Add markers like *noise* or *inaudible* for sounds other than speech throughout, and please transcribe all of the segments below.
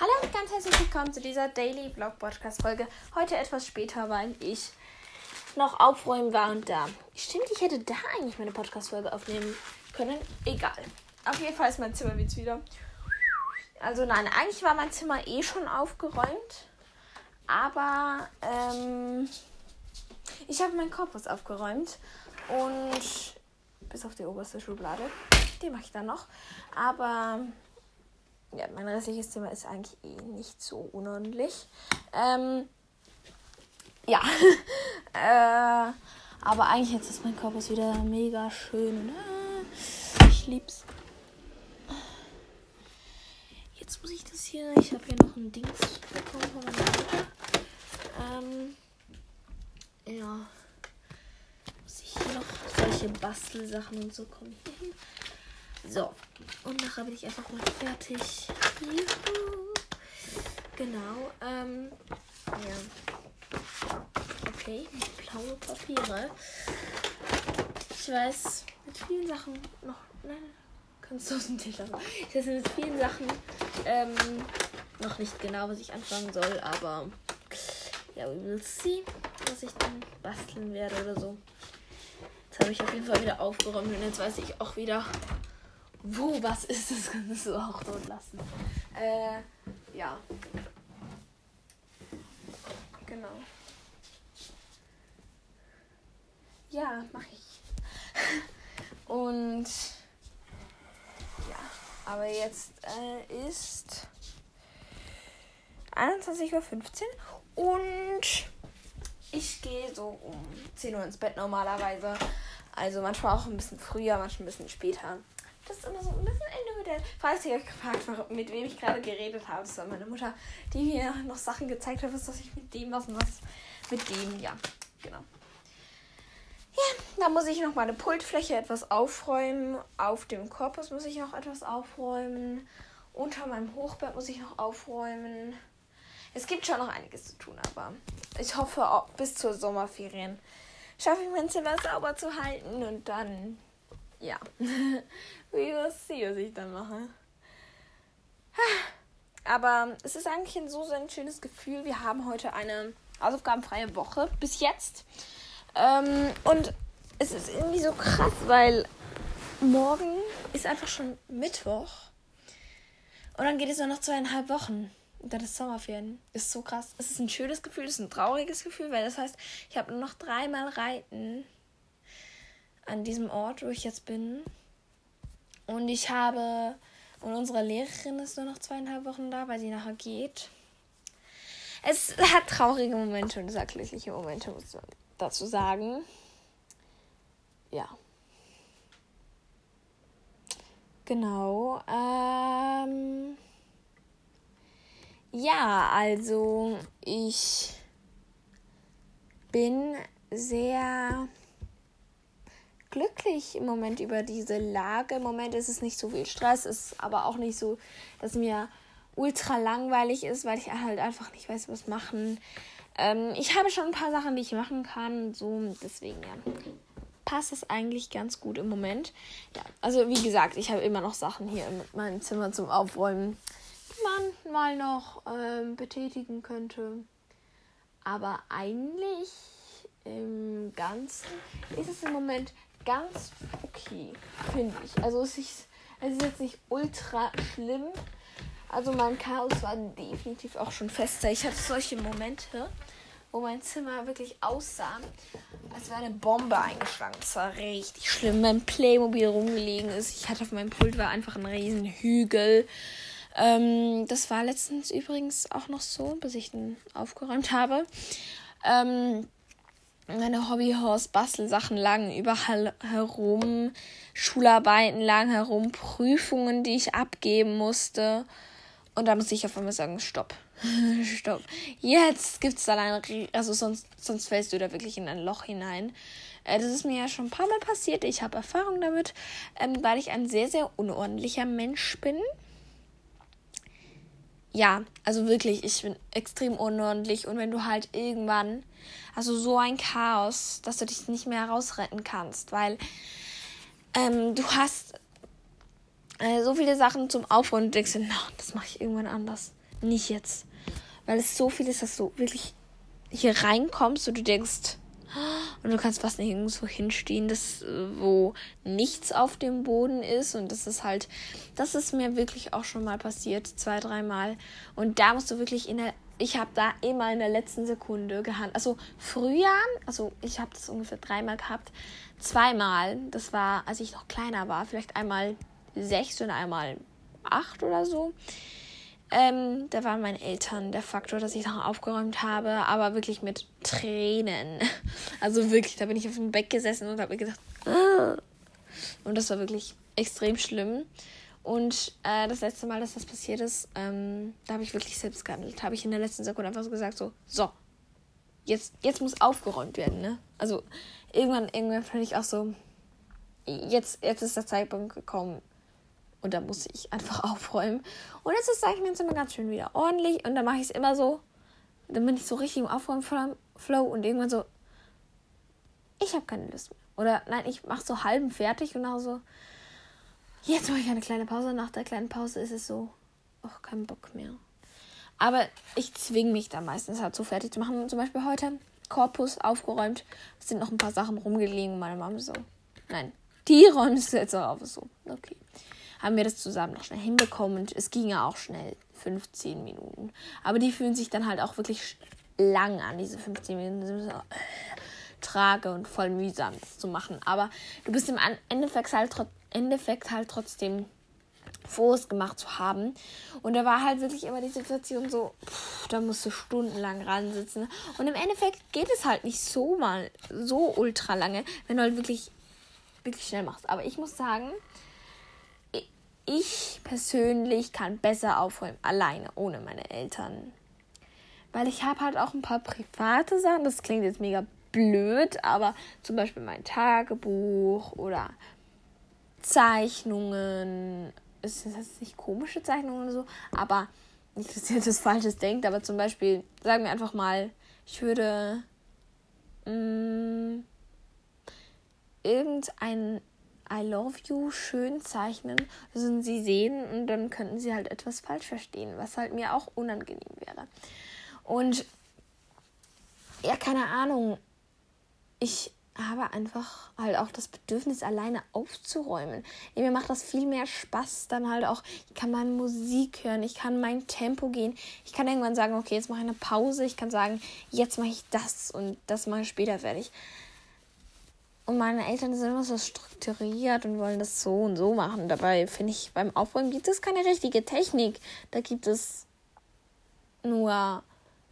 Hallo und ganz herzlich willkommen zu dieser Daily Vlog Podcast Folge. Heute etwas später, weil ich noch aufräumen war und da. Stimmt, ich hätte da eigentlich meine Podcast Folge aufnehmen können. Egal. Auf jeden Fall ist mein Zimmer jetzt wieder. Also nein, eigentlich war mein Zimmer eh schon aufgeräumt. Aber ähm, ich habe meinen Korpus aufgeräumt und bis auf die oberste Schublade. Die mache ich dann noch. Aber ja, mein restliches Zimmer ist eigentlich eh nicht so unordentlich. Ähm, ja. *laughs* äh, aber eigentlich jetzt ist mein Korpus wieder mega schön. Äh, ich lieb's. Jetzt muss ich das hier. Ich habe hier noch ein Dings bekommen von meiner Mutter. Ähm, ja. Muss ich hier noch solche Bastelsachen und so kommen hier *laughs* hin. So. Und nachher bin ich einfach mal fertig. Juhu. Genau. Ähm, ja. Okay. Blaue Papiere. Ich weiß mit vielen Sachen noch. Nein, kannst du aus dem Tisch lassen. Ich weiß mit vielen Sachen ähm, noch nicht genau, was ich anfangen soll, aber ja, we will see, was ich dann basteln werde oder so. Jetzt habe ich auf jeden Fall wieder aufgeräumt und jetzt weiß ich auch wieder, wo was ist. *laughs* Das kannst du auch dort lassen. Äh, ja. Genau. Ja, mache ich. *laughs* Und ja, aber jetzt äh, ist 21.15 Uhr und ich gehe so um 10 Uhr ins Bett normalerweise. Also manchmal auch ein bisschen früher, manchmal ein bisschen später. Das ist immer so ein bisschen individuell. Falls ihr euch gefragt mit wem ich gerade geredet habe, das war meine Mutter, die mir noch Sachen gezeigt hat, was ich mit dem was und was mit dem, ja, genau. Ja, da muss ich noch meine Pultfläche etwas aufräumen. Auf dem Korpus muss ich noch etwas aufräumen. Unter meinem Hochbett muss ich noch aufräumen. Es gibt schon noch einiges zu tun, aber ich hoffe, bis zur Sommerferien schaffe ich mein Zimmer sauber zu halten und dann, ja, *laughs* we will see, was ich dann mache. Aber es ist eigentlich ein so, ein schönes Gefühl. Wir haben heute eine hausaufgabenfreie Woche bis jetzt. Ähm, und es ist irgendwie so krass, weil morgen ist einfach schon Mittwoch. Und dann geht es nur noch zweieinhalb Wochen. Und dann ist Sommerferien. Ist so krass. Es ist ein schönes Gefühl, es ist ein trauriges Gefühl, weil das heißt, ich habe nur noch dreimal Reiten an diesem Ort, wo ich jetzt bin. Und ich habe. Und unsere Lehrerin ist nur noch zweieinhalb Wochen da, weil sie nachher geht. Es hat traurige Momente und es hat glückliche Momente, muss man dazu sagen. Ja. Genau. Ähm ja, also ich bin sehr glücklich im Moment über diese Lage. Im Moment ist es nicht so viel Stress, ist aber auch nicht so, dass mir ultra langweilig ist, weil ich halt einfach nicht weiß, was machen. Ähm, ich habe schon ein paar Sachen, die ich machen kann, so deswegen ja. Passt es eigentlich ganz gut im Moment. Ja, also wie gesagt, ich habe immer noch Sachen hier in meinem Zimmer zum Aufräumen, die man mal noch ähm, betätigen könnte. Aber eigentlich im Ganzen ist es im Moment ganz okay, finde ich. Also es ist, es ist jetzt nicht ultra schlimm. Also mein Chaos war definitiv auch schon fester. Ich hatte solche Momente, wo mein Zimmer wirklich aussah, als wäre eine Bombe eingeschlagen. Das war richtig schlimm. Mein Playmobil rumgelegen ist. Ich hatte auf meinem Pult war einfach ein riesen Hügel. Ähm, das war letztens übrigens auch noch so, bis ich den aufgeräumt habe. Ähm, meine Hobbyhorse-Bastelsachen lagen überall herum, Schularbeiten lagen herum, Prüfungen, die ich abgeben musste. Und da muss ich auf einmal sagen, stopp. *laughs* stopp. Jetzt gibt es dann ein, also sonst, sonst fällst du da wirklich in ein Loch hinein. Äh, das ist mir ja schon ein paar Mal passiert. Ich habe Erfahrung damit, ähm, weil ich ein sehr, sehr unordentlicher Mensch bin. Ja, also wirklich, ich bin extrem unordentlich. Und wenn du halt irgendwann, also so ein Chaos, dass du dich nicht mehr rausretten kannst, weil ähm, du hast äh, so viele Sachen zum Aufräumen und denkst, no, das mache ich irgendwann anders. nicht jetzt. Weil es so viel ist, dass du wirklich hier reinkommst und du denkst, und du kannst fast nirgendwo hinstehen, das, wo nichts auf dem Boden ist. Und das ist halt, das ist mir wirklich auch schon mal passiert, zwei, dreimal. Und da musst du wirklich in der, ich habe da immer in der letzten Sekunde gehandelt. Also früher, also ich habe das ungefähr dreimal gehabt, zweimal. Das war, als ich noch kleiner war, vielleicht einmal sechs und einmal acht oder so. Ähm, da waren meine Eltern der Faktor, dass ich noch aufgeräumt habe, aber wirklich mit Tränen. *laughs* Also wirklich, da bin ich auf dem Bett gesessen und habe mir gedacht, Ugh. und das war wirklich extrem schlimm. Und äh, das letzte Mal, dass das passiert ist, ähm, da habe ich wirklich selbst gehandelt. Habe ich in der letzten Sekunde einfach so gesagt, so, so, jetzt, jetzt muss aufgeräumt werden, ne? Also irgendwann, irgendwann fand ich auch so, jetzt, jetzt ist der Zeitpunkt gekommen, und da muss ich einfach *laughs* aufräumen. Und jetzt ist sage ich mir immer ganz schön wieder ordentlich. Und dann mache ich es immer so. Dann bin ich so richtig im Aufräumen-Flow und irgendwann so, ich habe keine Lust mehr. Oder nein, ich mache so halben fertig und auch so, jetzt mache ich eine kleine Pause. Nach der kleinen Pause ist es so, ach, kein Bock mehr. Aber ich zwinge mich da meistens halt so fertig zu machen. Zum Beispiel heute Korpus aufgeräumt. Es sind noch ein paar Sachen rumgelegen. Meine Mama so, nein, die räumen es jetzt auch auf. So, okay haben wir das zusammen noch schnell hinbekommen und es ging ja auch schnell, 15 Minuten. Aber die fühlen sich dann halt auch wirklich lang an, diese 15 Minuten. Äh, trage und voll mühsam das zu machen. Aber du bist im Endeffekt halt, Endeffekt halt trotzdem froh, es gemacht zu haben. Und da war halt wirklich immer die Situation so, pff, da musst du stundenlang ransitzen. Und im Endeffekt geht es halt nicht so mal so ultra lange, wenn du halt wirklich, wirklich schnell machst. Aber ich muss sagen, ich persönlich kann besser aufräumen, alleine, ohne meine Eltern. Weil ich habe halt auch ein paar private Sachen, das klingt jetzt mega blöd, aber zum Beispiel mein Tagebuch oder Zeichnungen. Ist das nicht komische Zeichnungen oder so? Aber nicht, dass ihr das Falsches denkt, aber zum Beispiel, sagen wir einfach mal, ich würde mh, mm, irgendein I love you schön zeichnen, also sie sehen und dann könnten sie halt etwas falsch verstehen, was halt mir auch unangenehm wäre. Und ja, keine Ahnung, ich habe einfach halt auch das Bedürfnis, alleine aufzuräumen. Mir macht das viel mehr Spaß, dann halt auch, ich kann meine Musik hören, ich kann mein Tempo gehen, ich kann irgendwann sagen, okay, jetzt mache ich eine Pause, ich kann sagen, jetzt mache ich das und das mache ich später fertig. Und meine Eltern sind immer so strukturiert und wollen das so und so machen. Dabei finde ich, beim Aufräumen gibt es keine richtige Technik. Da gibt es nur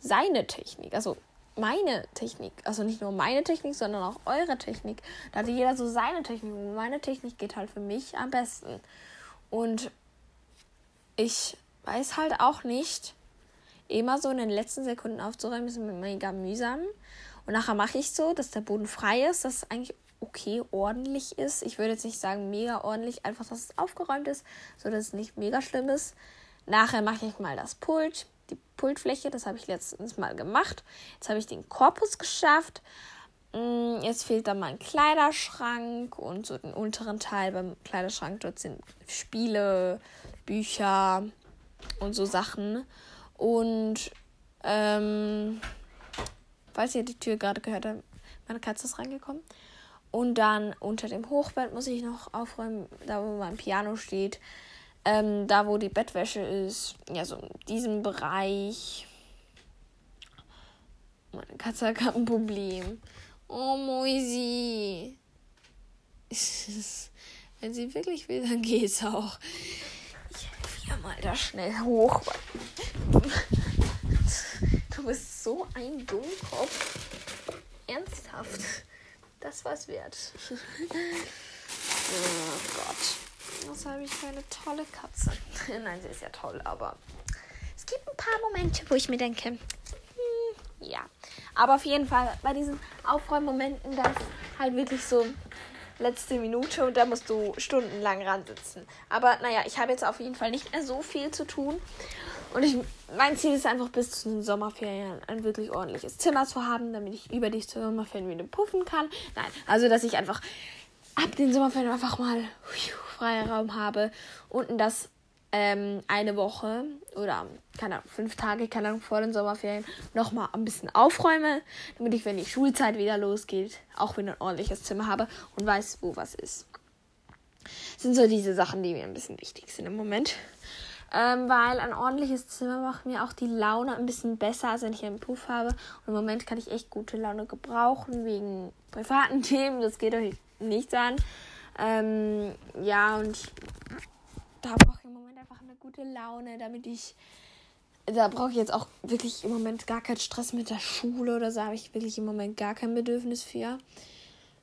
seine Technik. Also meine Technik. Also nicht nur meine Technik, sondern auch eure Technik. Da hat jeder so seine Technik. Und meine Technik geht halt für mich am besten. Und ich weiß halt auch nicht, immer so in den letzten Sekunden aufzuräumen, ist mega mühsam. Und nachher mache ich so, dass der Boden frei ist, dass es eigentlich okay ordentlich ist. Ich würde jetzt nicht sagen mega ordentlich, einfach, dass es aufgeräumt ist, so dass es nicht mega schlimm ist. Nachher mache ich mal das Pult, die Pultfläche, das habe ich letztens mal gemacht. Jetzt habe ich den Korpus geschafft. Mm, jetzt fehlt dann mein Kleiderschrank und so den unteren Teil beim Kleiderschrank. Dort sind Spiele, Bücher und so Sachen. Und ähm, falls ihr die Tür gerade gehört habt, meine Katze ist reingekommen. Und dann unter dem Hochbett muss ich noch aufräumen, da wo mein Piano steht. Ähm, da wo die Bettwäsche ist. Ja, so in diesem Bereich. Meine Katze hat gerade ein Problem. Oh, Moisi. *laughs* Wenn sie wirklich will, dann geht's auch. Ich helfe ihr mal da schnell hoch. Du bist so ein Dummkopf. Ernsthaft. Das war's wert. *laughs* oh Gott. Was habe ich für eine tolle Katze. *laughs* Nein, sie ist ja toll, aber es gibt ein paar Momente, wo ich mir denke, hm, ja. Aber auf jeden Fall bei diesen Aufräummomenten, da ist halt wirklich so letzte Minute und da musst du stundenlang ransitzen. Aber naja, ich habe jetzt auf jeden Fall nicht mehr so viel zu tun. Und ich, mein Ziel ist einfach bis zu den Sommerferien ein wirklich ordentliches Zimmer zu haben, damit ich über die Sommerferien wieder puffen kann. Nein, also dass ich einfach ab den Sommerferien einfach mal freier Raum habe. Und das ähm, eine Woche oder keine Ahnung, fünf Tage, keine Ahnung, vor den Sommerferien nochmal ein bisschen aufräume, damit ich, wenn die Schulzeit wieder losgeht, auch wieder ein ordentliches Zimmer habe und weiß, wo was ist. Das sind so diese Sachen, die mir ein bisschen wichtig sind im Moment. Ähm, weil ein ordentliches Zimmer macht mir auch die Laune ein bisschen besser, als wenn ich einen Puff habe. Und im Moment kann ich echt gute Laune gebrauchen, wegen privaten *laughs* Themen. Das geht euch nichts an. Ähm, ja, und da brauche ich im Moment einfach eine gute Laune, damit ich. Da brauche ich jetzt auch wirklich im Moment gar keinen Stress mit der Schule oder so. Habe ich wirklich im Moment gar kein Bedürfnis für.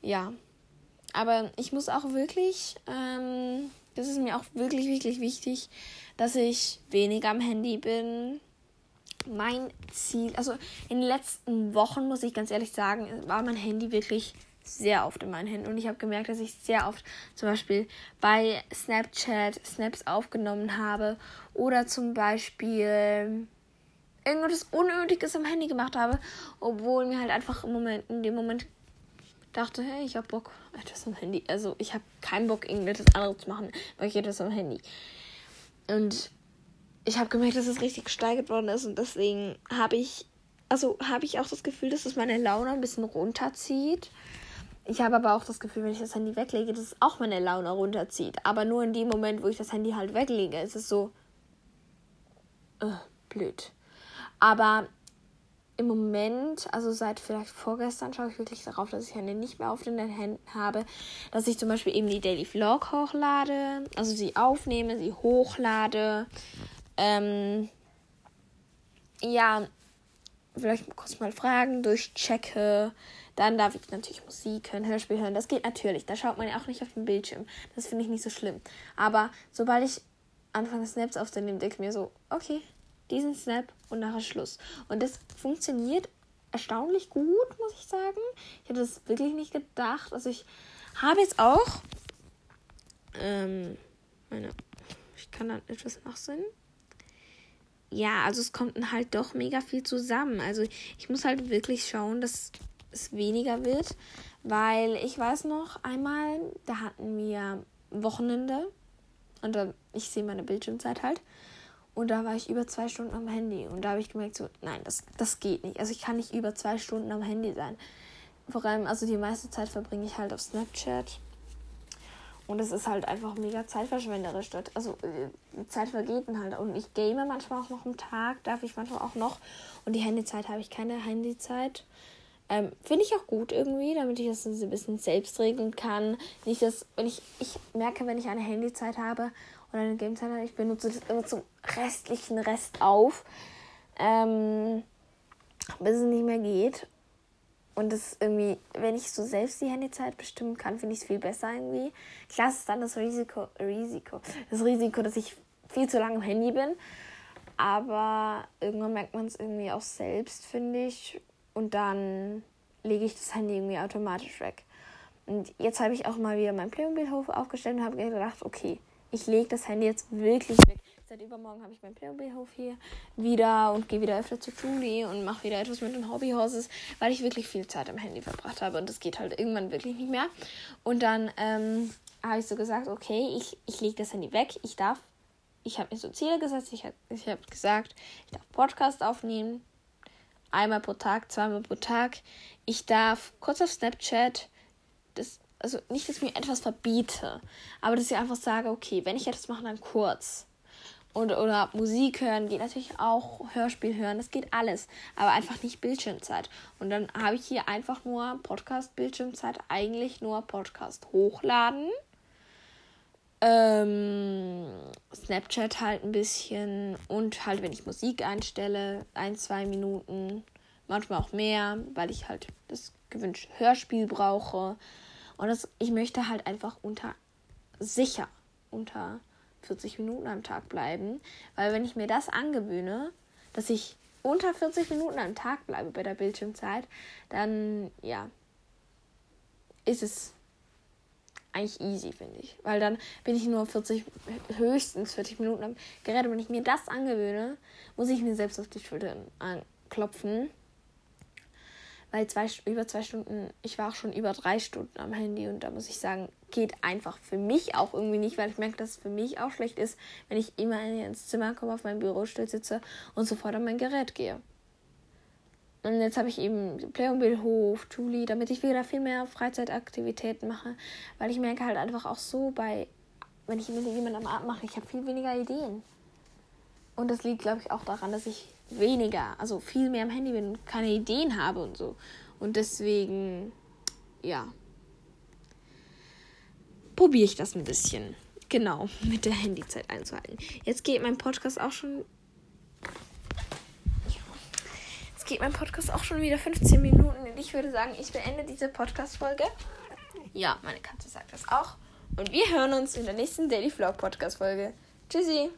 Ja. Aber ich muss auch wirklich. Ähm, das ist mir auch wirklich, wirklich wichtig, dass ich weniger am Handy bin. Mein Ziel, also in den letzten Wochen, muss ich ganz ehrlich sagen, war mein Handy wirklich sehr oft in meinen Händen. Und ich habe gemerkt, dass ich sehr oft zum Beispiel bei Snapchat Snaps aufgenommen habe oder zum Beispiel irgendwas Unnötiges am Handy gemacht habe, obwohl mir halt einfach im Moment, in dem Moment dachte, hey, ich habe Bock, etwas am Handy. Also ich habe keinen Bock, irgendetwas anderes zu machen, weil ich etwas am Handy. Und ich habe gemerkt, dass es richtig gesteigert worden ist und deswegen habe ich, also habe ich auch das Gefühl, dass es meine Laune ein bisschen runterzieht. Ich habe aber auch das Gefühl, wenn ich das Handy weglege, dass es auch meine Laune runterzieht. Aber nur in dem Moment, wo ich das Handy halt weglege, ist es so äh, blöd. Aber im Moment, also seit vielleicht vorgestern, schaue ich wirklich darauf, dass ich Handy nicht mehr auf den Händen habe. Dass ich zum Beispiel eben die Daily Vlog hochlade, also sie aufnehme, sie hochlade. Ähm, ja, vielleicht kurz mal Fragen durchchecke. Dann darf ich natürlich Musik hören, Hörspiel hören. Das geht natürlich. Da schaut man ja auch nicht auf den Bildschirm. Das finde ich nicht so schlimm. Aber sobald ich anfange, Snaps aufzunehmen, denke ich mir so, okay, diesen Snap und nachher Schluss. Und das funktioniert erstaunlich gut, muss ich sagen. Ich hätte das wirklich nicht gedacht. Also ich habe jetzt auch ähm, meine, ich kann dann etwas nachsehen. Ja, also es kommt halt doch mega viel zusammen. Also ich muss halt wirklich schauen, dass es weniger wird, weil ich weiß noch einmal, da hatten wir Wochenende und ich sehe meine Bildschirmzeit halt und da war ich über zwei Stunden am Handy und da habe ich gemerkt so, nein, das, das geht nicht. Also ich kann nicht über zwei Stunden am Handy sein. Vor allem, also die meiste Zeit verbringe ich halt auf Snapchat und es ist halt einfach mega zeitverschwenderisch dort. Also äh, die Zeit vergeht dann halt. Und ich game manchmal auch noch am Tag, darf ich manchmal auch noch. Und die Handyzeit habe ich keine Handyzeit. Ähm, Finde ich auch gut irgendwie, damit ich das ein bisschen selbst regeln kann. Nicht, dass, wenn ich, ich merke, wenn ich eine Handyzeit habe oder eine Gamezeit habe, ich benutze das immer zum restlichen Rest auf, ähm, bis es nicht mehr geht. Und das irgendwie, wenn ich so selbst die Handyzeit bestimmen kann, finde ich es viel besser irgendwie. Klar ist dann das Risiko, Risiko, das Risiko, dass ich viel zu lange am Handy bin. Aber irgendwann merkt man es irgendwie auch selbst, finde ich und dann lege ich das Handy irgendwie automatisch weg. Und jetzt habe ich auch mal wieder meinen Playmobil-Hof aufgestellt und habe gedacht, okay, ich lege das Handy jetzt wirklich weg. Seit übermorgen habe ich meinen Playmobil-Hof hier wieder und gehe wieder öfter zu Julie und mache wieder etwas mit den Hobbyhorses, weil ich wirklich viel Zeit am Handy verbracht habe und das geht halt irgendwann wirklich nicht mehr. Und dann ähm, habe ich so gesagt, okay, ich, ich lege das Handy weg, ich darf, ich habe mir so Ziele gesetzt, ich habe ich hab gesagt, ich darf Podcast aufnehmen, einmal pro Tag, zweimal pro Tag. Ich darf kurz auf Snapchat, das, also nicht, dass ich mir etwas verbiete, aber dass ich einfach sage, okay, wenn ich etwas mache, dann kurz. Und, oder Musik hören geht natürlich auch, Hörspiel hören, das geht alles, aber einfach nicht Bildschirmzeit. Und dann habe ich hier einfach nur Podcast-Bildschirmzeit, eigentlich nur Podcast hochladen. Ähm, Snapchat halt ein bisschen und halt, wenn ich Musik einstelle, ein, zwei Minuten, manchmal auch mehr, weil ich halt das gewünschte Hörspiel brauche. Und das, ich möchte halt einfach unter sicher unter 40 Minuten am Tag bleiben, weil wenn ich mir das angewöhne, dass ich unter 40 Minuten am Tag bleibe bei der Bildschirmzeit, dann ja, ist es eigentlich easy, finde ich. Weil dann bin ich nur 40, höchstens 40 Minuten am Gerät. Und wenn ich mir das angewöhne, muss ich mir selbst auf die Schulter klopfen. Weil zwei, über zwei Stunden, ich war auch schon über drei Stunden am Handy und da muss ich sagen, geht einfach für mich auch irgendwie nicht, weil ich merke, dass es für mich auch schlecht ist, wenn ich immer ins Zimmer komme, auf meinem Bürostuhl sitze und sofort an mein Gerät gehe. Und jetzt habe ich eben Playmobil-Hof, Julie, damit ich wieder viel mehr Freizeitaktivitäten mache, weil ich merke halt einfach auch so bei, wenn ich mit jemandem am Abend mache, ich habe viel weniger Ideen. Und das liegt, glaube ich, auch daran, dass ich weniger, also viel mehr am Handy bin und keine Ideen habe und so. Und deswegen, ja, probiere ich das ein bisschen. Genau, *laughs* mit der Handyzeit einzuhalten. Jetzt geht mein Podcast auch schon. Jetzt geht mein Podcast auch schon wieder 15 Minuten. Und ich würde sagen, ich beende diese Podcast-Folge. Ja, meine Katze sagt das auch. Und wir hören uns in der nächsten Daily Vlog Podcast-Folge. Tschüssi!